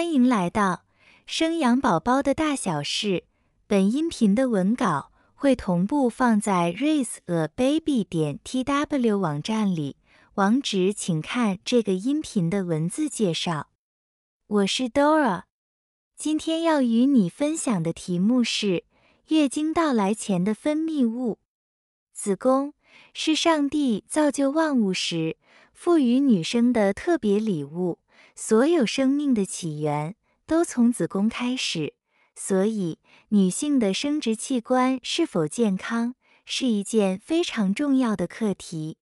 欢迎来到生养宝宝的大小事。本音频的文稿会同步放在 raiseababy 点 tw 网站里，网址请看这个音频的文字介绍。我是 Dora，今天要与你分享的题目是月经到来前的分泌物。子宫是上帝造就万物时赋予女生的特别礼物。所有生命的起源都从子宫开始，所以女性的生殖器官是否健康是一件非常重要的课题。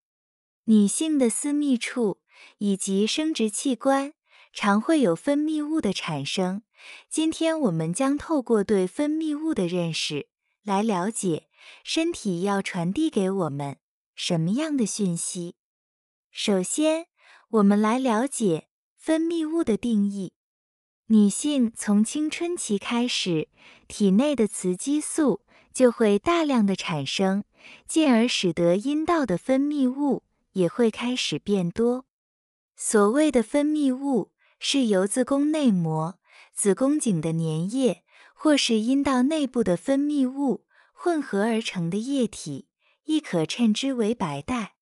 女性的私密处以及生殖器官常会有分泌物的产生。今天我们将透过对分泌物的认识，来了解身体要传递给我们什么样的讯息。首先，我们来了解。分泌物的定义：女性从青春期开始，体内的雌激素就会大量的产生，进而使得阴道的分泌物也会开始变多。所谓的分泌物，是由子宫内膜、子宫颈的粘液或是阴道内部的分泌物混合而成的液体，亦可称之为白带。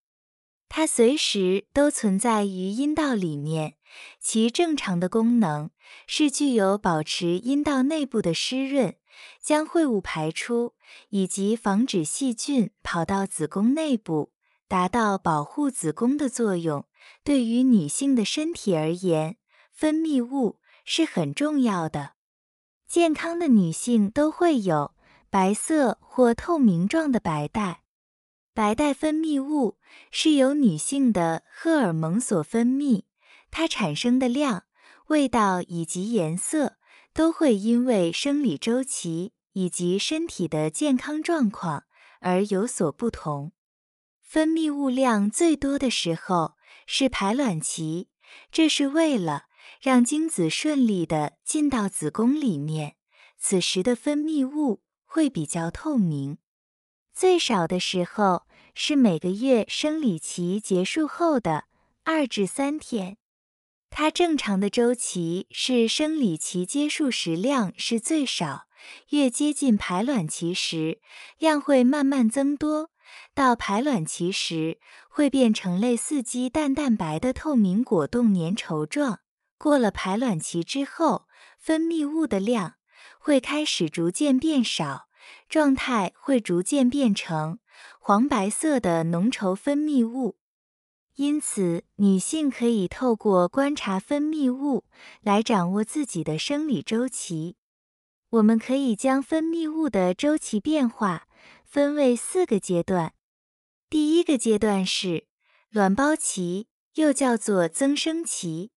它随时都存在于阴道里面。其正常的功能是具有保持阴道内部的湿润、将秽物排出以及防止细菌跑到子宫内部，达到保护子宫的作用。对于女性的身体而言，分泌物是很重要的。健康的女性都会有白色或透明状的白带。白带分泌物是由女性的荷尔蒙所分泌。它产生的量、味道以及颜色都会因为生理周期以及身体的健康状况而有所不同。分泌物量最多的时候是排卵期，这是为了让精子顺利的进到子宫里面，此时的分泌物会比较透明。最少的时候是每个月生理期结束后的二至三天。它正常的周期是生理期结束时量是最少，越接近排卵期时，量会慢慢增多，到排卵期时会变成类似鸡蛋蛋白的透明果冻粘稠状。过了排卵期之后，分泌物的量会开始逐渐变少，状态会逐渐变成黄白色的浓稠分泌物。因此，女性可以透过观察分泌物来掌握自己的生理周期。我们可以将分泌物的周期变化分为四个阶段。第一个阶段是卵苞期，又叫做增生期。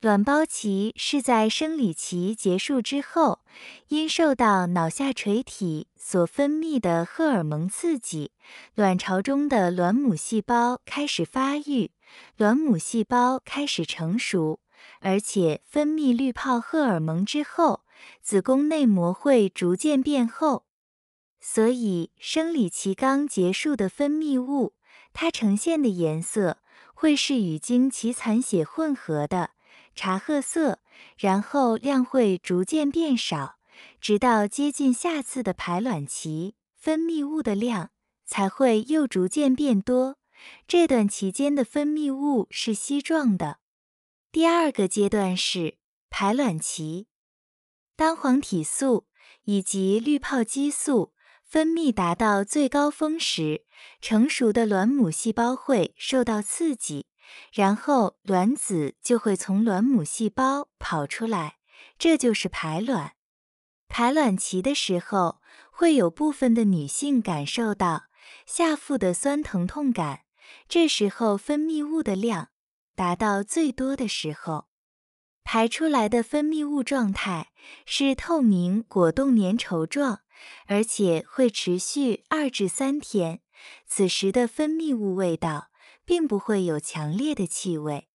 卵胞期是在生理期结束之后，因受到脑下垂体所分泌的荷尔蒙刺激，卵巢中的卵母细胞开始发育，卵母细胞开始成熟，而且分泌滤泡荷尔蒙之后，子宫内膜会逐渐变厚。所以，生理期刚结束的分泌物，它呈现的颜色会是与经其残血混合的。茶褐色，然后量会逐渐变少，直到接近下次的排卵期，分泌物的量才会又逐渐变多。这段期间的分泌物是稀状的。第二个阶段是排卵期，当黄体素以及滤泡激素分泌达到最高峰时，成熟的卵母细胞会受到刺激。然后卵子就会从卵母细胞跑出来，这就是排卵。排卵期的时候，会有部分的女性感受到下腹的酸疼痛感，这时候分泌物的量达到最多的时候，排出来的分泌物状态是透明果冻粘稠状，而且会持续二至三天。此时的分泌物味道。并不会有强烈的气味。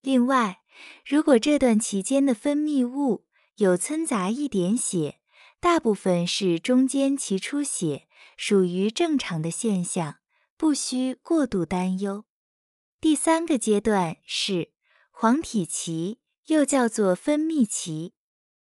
另外，如果这段期间的分泌物有掺杂一点血，大部分是中间期出血，属于正常的现象，不需过度担忧。第三个阶段是黄体期，又叫做分泌期。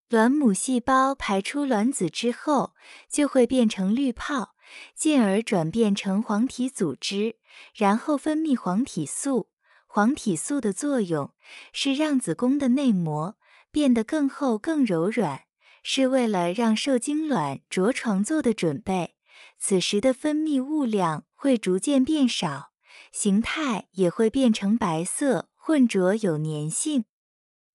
卵母细胞排出卵子之后，就会变成滤泡，进而转变成黄体组织，然后分泌黄体素。黄体素的作用是让子宫的内膜变得更厚、更柔软，是为了让受精卵着床做的准备。此时的分泌物量会逐渐变少，形态也会变成白色、混浊、有粘性。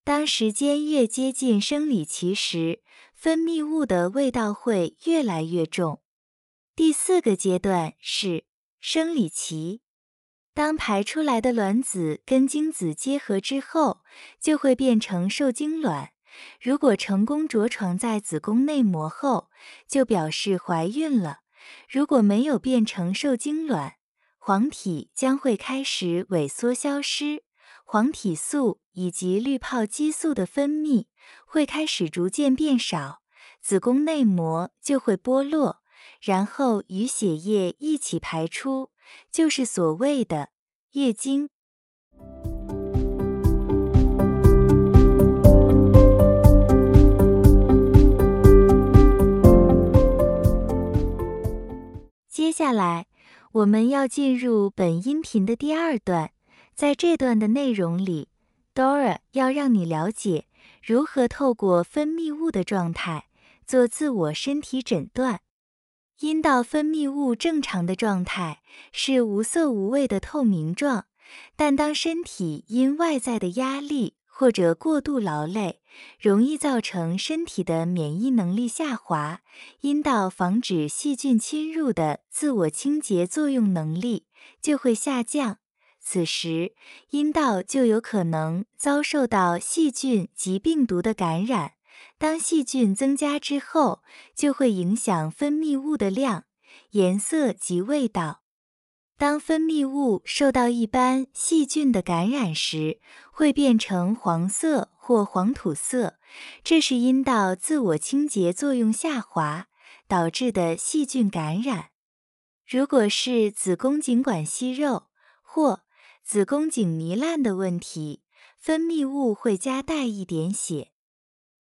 当时间越接近生理期时，分泌物的味道会越来越重。第四个阶段是生理期，当排出来的卵子跟精子结合之后，就会变成受精卵。如果成功着床在子宫内膜后，就表示怀孕了；如果没有变成受精卵，黄体将会开始萎缩消失。黄体素以及滤泡激素的分泌会开始逐渐变少，子宫内膜就会剥落，然后与血液一起排出，就是所谓的月经。接下来，我们要进入本音频的第二段。在这段的内容里，Dora 要让你了解如何透过分泌物的状态做自我身体诊断。阴道分泌物正常的状态是无色无味的透明状，但当身体因外在的压力或者过度劳累，容易造成身体的免疫能力下滑，阴道防止细菌侵入的自我清洁作用能力就会下降。此时，阴道就有可能遭受到细菌及病毒的感染。当细菌增加之后，就会影响分泌物的量、颜色及味道。当分泌物受到一般细菌的感染时，会变成黄色或黄土色，这是阴道自我清洁作用下滑导致的细菌感染。如果是子宫颈管息肉或子宫颈糜烂的问题，分泌物会加带一点血。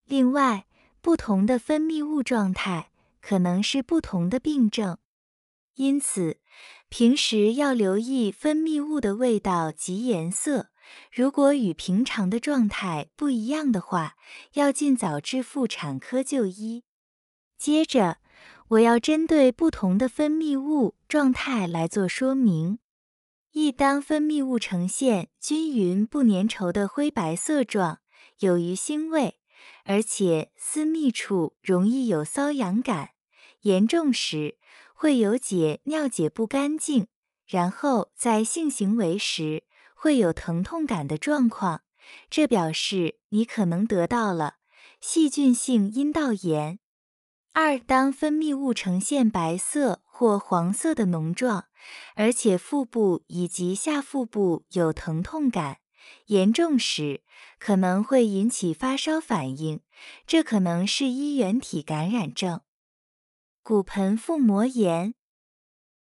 另外，不同的分泌物状态可能是不同的病症，因此平时要留意分泌物的味道及颜色。如果与平常的状态不一样的话，要尽早至妇产科就医。接着，我要针对不同的分泌物状态来做说明。一当分泌物呈现均匀不粘稠的灰白色状，有鱼腥味，而且私密处容易有瘙痒感，严重时会有解尿解不干净，然后在性行为时会有疼痛感的状况，这表示你可能得到了细菌性阴道炎。二当分泌物呈现白色或黄色的脓状。而且腹部以及下腹部有疼痛感，严重时可能会引起发烧反应，这可能是衣原体感染症、骨盆腹膜炎、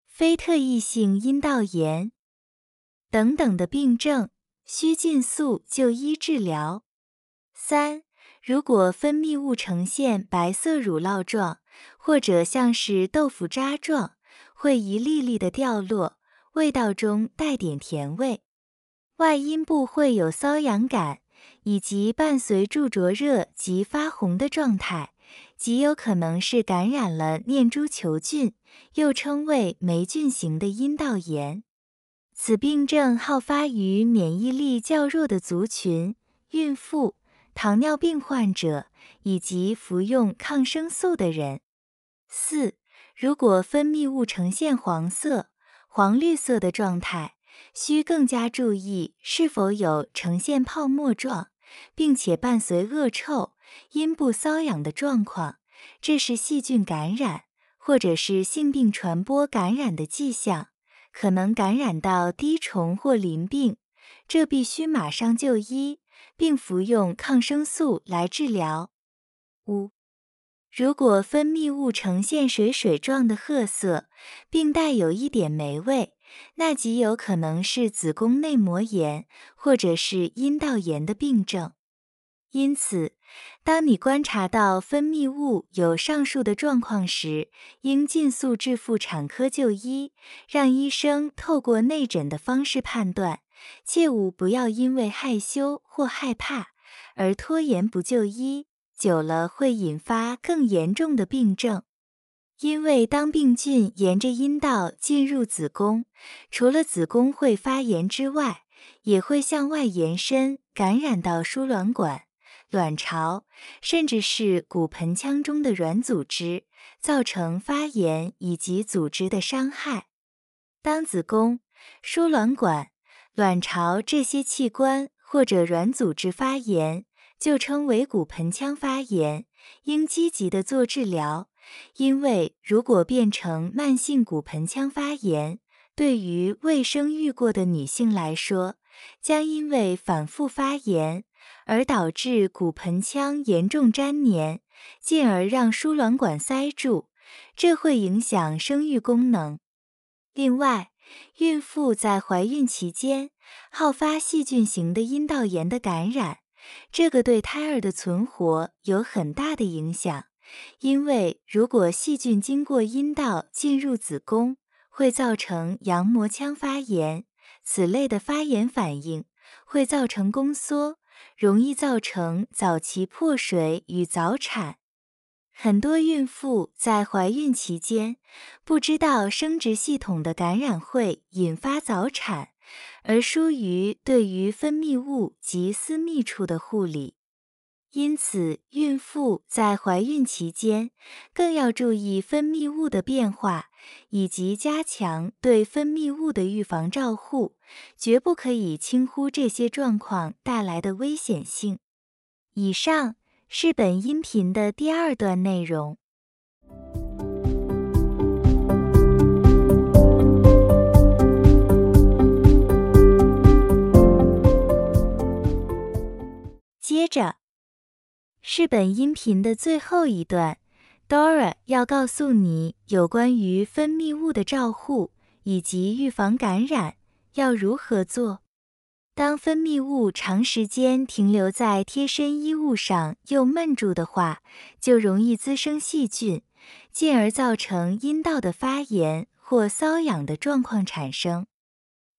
非特异性阴道炎等等的病症，需尽速就医治疗。三，如果分泌物呈现白色乳酪状，或者像是豆腐渣状。会一粒粒的掉落，味道中带点甜味，外阴部会有瘙痒感，以及伴随住灼热及发红的状态，极有可能是感染了念珠球菌，又称为霉菌型的阴道炎。此病症好发于免疫力较弱的族群、孕妇、糖尿病患者以及服用抗生素的人。四。如果分泌物呈现黄色、黄绿色的状态，需更加注意是否有呈现泡沫状，并且伴随恶臭、阴部瘙痒的状况，这是细菌感染或者是性病传播感染的迹象，可能感染到滴虫或淋病，这必须马上就医，并服用抗生素来治疗。五。如果分泌物呈现水水状的褐色，并带有一点霉味，那极有可能是子宫内膜炎或者是阴道炎的病症。因此，当你观察到分泌物有上述的状况时，应尽速至妇产科就医，让医生透过内诊的方式判断。切勿不要因为害羞或害怕而拖延不就医，久了会引发更严重的病症。因为当病菌沿着阴道进入子宫，除了子宫会发炎之外，也会向外延伸，感染到输卵管。卵巢，甚至是骨盆腔中的软组织，造成发炎以及组织的伤害。当子宫、输卵管、卵巢这些器官或者软组织发炎，就称为骨盆腔发炎，应积极的做治疗。因为如果变成慢性骨盆腔发炎，对于未生育过的女性来说，将因为反复发炎。而导致骨盆腔严重粘连，进而让输卵管塞住，这会影响生育功能。另外，孕妇在怀孕期间好发细菌型的阴道炎的感染，这个对胎儿的存活有很大的影响。因为如果细菌经过阴道进入子宫，会造成羊膜腔发炎，此类的发炎反应会造成宫缩。容易造成早期破水与早产。很多孕妇在怀孕期间不知道生殖系统的感染会引发早产，而疏于对于分泌物及私密处的护理。因此，孕妇在怀孕期间更要注意分泌物的变化，以及加强对分泌物的预防照护，绝不可以轻忽这些状况带来的危险性。以上是本音频的第二段内容。接着。是本音频的最后一段，Dora 要告诉你有关于分泌物的照护以及预防感染要如何做。当分泌物长时间停留在贴身衣物上又闷住的话，就容易滋生细菌，进而造成阴道的发炎或瘙痒的状况产生。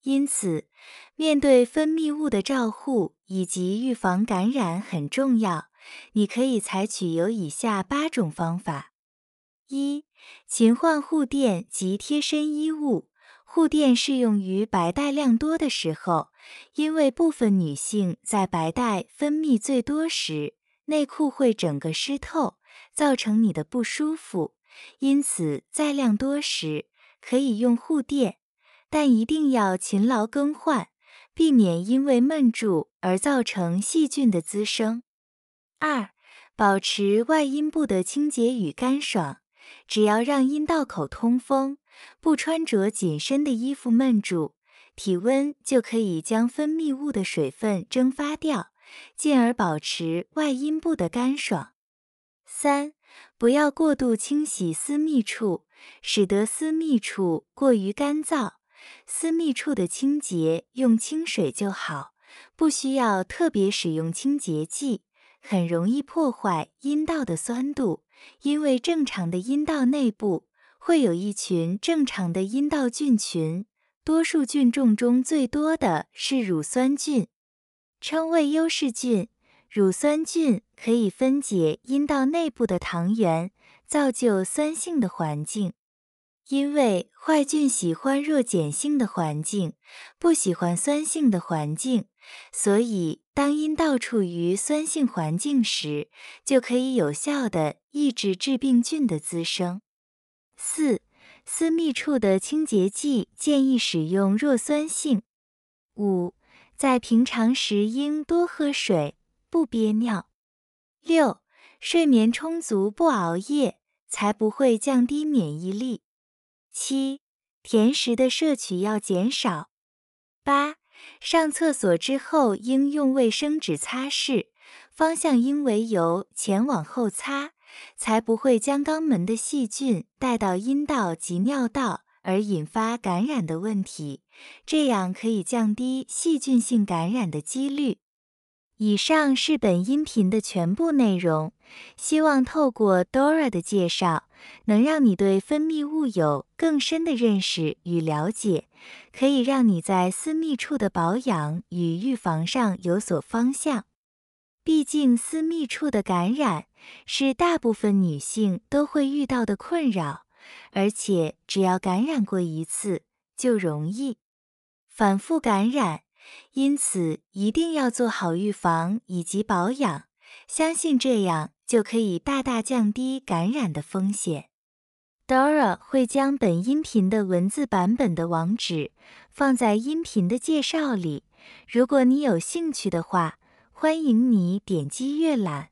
因此，面对分泌物的照护以及预防感染很重要。你可以采取有以下八种方法：一、勤换护垫及贴身衣物。护垫适用于白带量多的时候，因为部分女性在白带分泌最多时，内裤会整个湿透，造成你的不舒服。因此，在量多时可以用护垫，但一定要勤劳更换，避免因为闷住而造成细菌的滋生。二、保持外阴部的清洁与干爽。只要让阴道口通风，不穿着紧身的衣服闷住，体温就可以将分泌物的水分蒸发掉，进而保持外阴部的干爽。三、不要过度清洗私密处，使得私密处过于干燥。私密处的清洁用清水就好，不需要特别使用清洁剂。很容易破坏阴道的酸度，因为正常的阴道内部会有一群正常的阴道菌群，多数菌种中最多的是乳酸菌，称为优势菌。乳酸菌可以分解阴道内部的糖原，造就酸性的环境。因为坏菌喜欢弱碱性的环境，不喜欢酸性的环境，所以当阴道处于酸性环境时，就可以有效的抑制致病菌的滋生。四、私密处的清洁剂建议使用弱酸性。五、在平常时应多喝水，不憋尿。六、睡眠充足，不熬夜，才不会降低免疫力。七、甜食的摄取要减少。八、上厕所之后应用卫生纸擦拭，方向应为由前往后擦，才不会将肛门的细菌带到阴道及尿道而引发感染的问题，这样可以降低细菌性感染的几率。以上是本音频的全部内容，希望透过 Dora 的介绍，能让你对分泌物有更深的认识与了解，可以让你在私密处的保养与预防上有所方向。毕竟，私密处的感染是大部分女性都会遇到的困扰，而且只要感染过一次，就容易反复感染。因此，一定要做好预防以及保养，相信这样就可以大大降低感染的风险。Dora 会将本音频的文字版本的网址放在音频的介绍里，如果你有兴趣的话，欢迎你点击阅览。